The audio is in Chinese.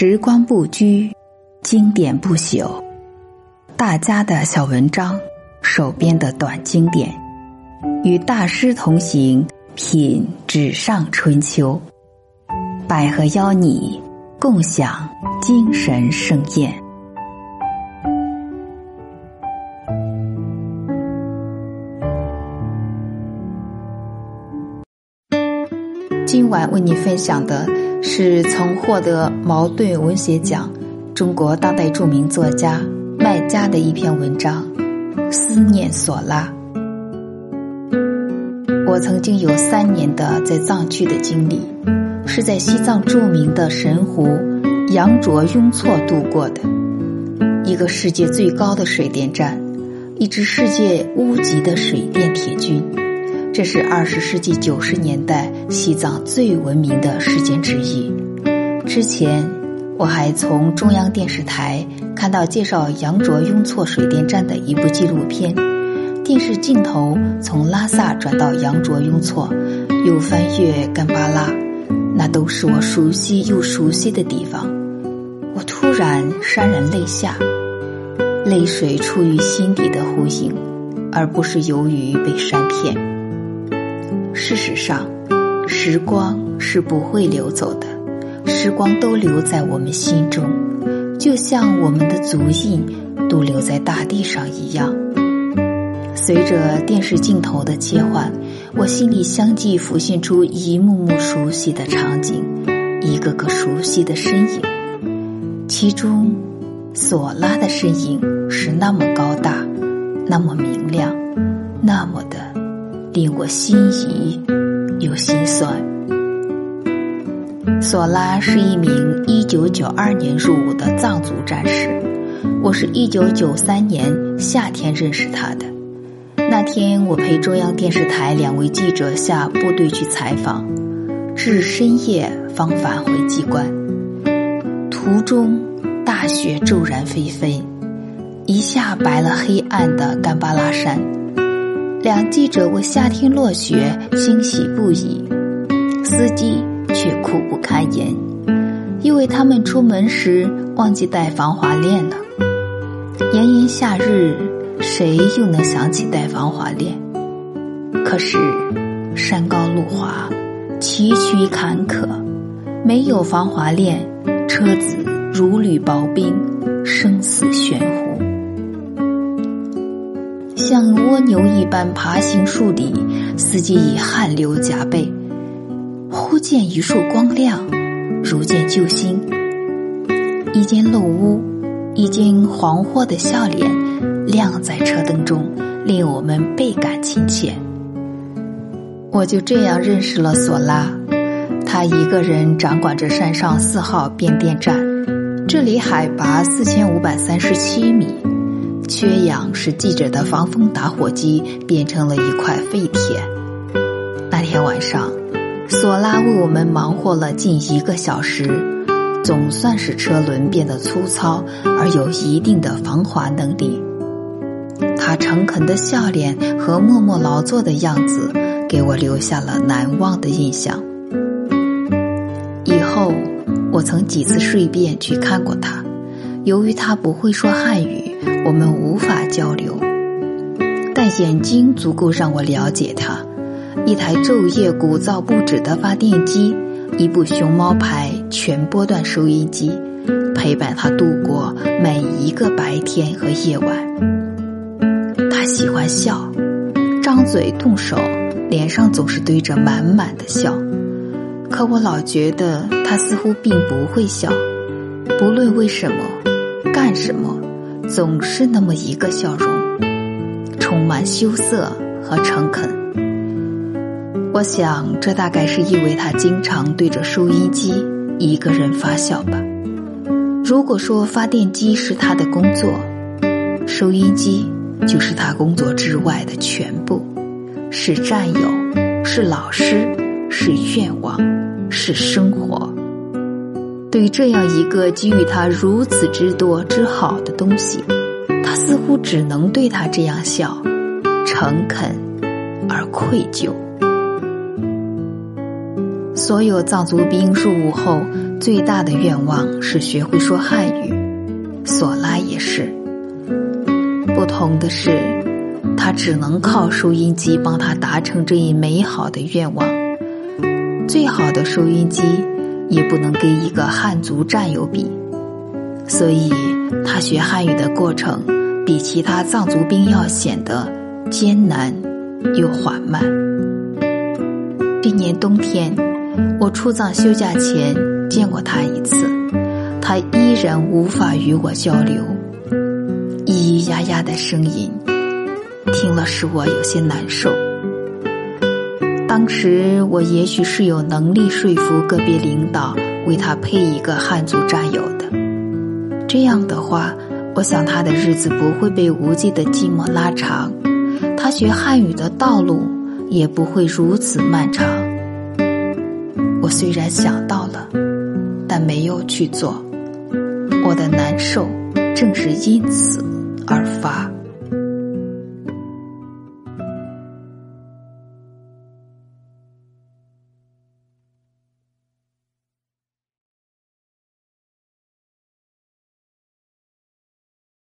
时光不居，经典不朽。大家的小文章，手边的短经典，与大师同行，品纸上春秋。百合邀你共享精神盛宴。今晚为你分享的。是曾获得茅盾文学奖、中国当代著名作家麦家的一篇文章《思念索拉》。我曾经有三年的在藏区的经历，是在西藏著名的神湖羊卓雍措度过的，一个世界最高的水电站，一支世界屋级的水电铁军。这是二十世纪九十年代西藏最闻名的事件之一。之前我还从中央电视台看到介绍羊卓雍措水电站的一部纪录片，电视镜头从拉萨转到羊卓雍措，又翻越干巴拉，那都是我熟悉又熟悉的地方。我突然潸然泪下，泪水出于心底的呼应，而不是由于被删骗。事实上，时光是不会流走的，时光都留在我们心中，就像我们的足印都留在大地上一样。随着电视镜头的切换，我心里相继浮现出一幕幕熟悉的场景，一个个熟悉的身影。其中，索拉的身影是那么高大，那么明亮，那么的。令我心仪又心酸。索拉是一名一九九二年入伍的藏族战士，我是一九九三年夏天认识他的。那天我陪中央电视台两位记者下部队去采访，至深夜方返回机关。途中大雪骤然飞飞，一下白了黑暗的干巴拉山。两记者为夏天落雪欣喜不已，司机却苦不堪言，因为他们出门时忘记带防滑链了。炎炎夏日，谁又能想起带防滑链？可是山高路滑，崎岖坎坷，没有防滑链，车子如履薄冰，生死悬乎。像蜗牛一般爬行树里，司机已汗流浃背。忽见一束光亮，如见救星。一间漏屋，一间黄豁的笑脸亮在车灯中，令我们倍感亲切。我就这样认识了索拉。他一个人掌管着山上四号变电站，这里海拔四千五百三十七米。缺氧使记者的防风打火机变成了一块废铁。那天晚上，索拉为我们忙活了近一个小时，总算使车轮变得粗糙而有一定的防滑能力。他诚恳的笑脸和默默劳作的样子，给我留下了难忘的印象。以后，我曾几次顺便去看过他，由于他不会说汉语。我们无法交流，但眼睛足够让我了解他。一台昼夜鼓噪不止的发电机，一部熊猫牌全波段收音机，陪伴他度过每一个白天和夜晚。他喜欢笑，张嘴动手，脸上总是堆着满满的笑。可我老觉得他似乎并不会笑，不论为什么，干什么。总是那么一个笑容，充满羞涩和诚恳。我想，这大概是因为他经常对着收音机一个人发笑吧。如果说发电机是他的工作，收音机就是他工作之外的全部，是战友，是老师，是愿望，是生活。对这样一个给予他如此之多之好的东西，他似乎只能对他这样笑，诚恳而愧疚。所有藏族兵入伍后最大的愿望是学会说汉语，索拉也是。不同的是，他只能靠收音机帮他达成这一美好的愿望。最好的收音机也不能跟一个汉族战友比，所以他学汉语的过程比其他藏族兵要显得艰难又缓慢。这年冬天，我出藏休假前见过他一次，他依然无法与我交流。咿咿呀呀的声音，听了使我有些难受。当时我也许是有能力说服个别领导为他配一个汉族战友的，这样的话，我想他的日子不会被无尽的寂寞拉长，他学汉语的道路也不会如此漫长。我虽然想到了，但没有去做，我的难受正是因此。而发。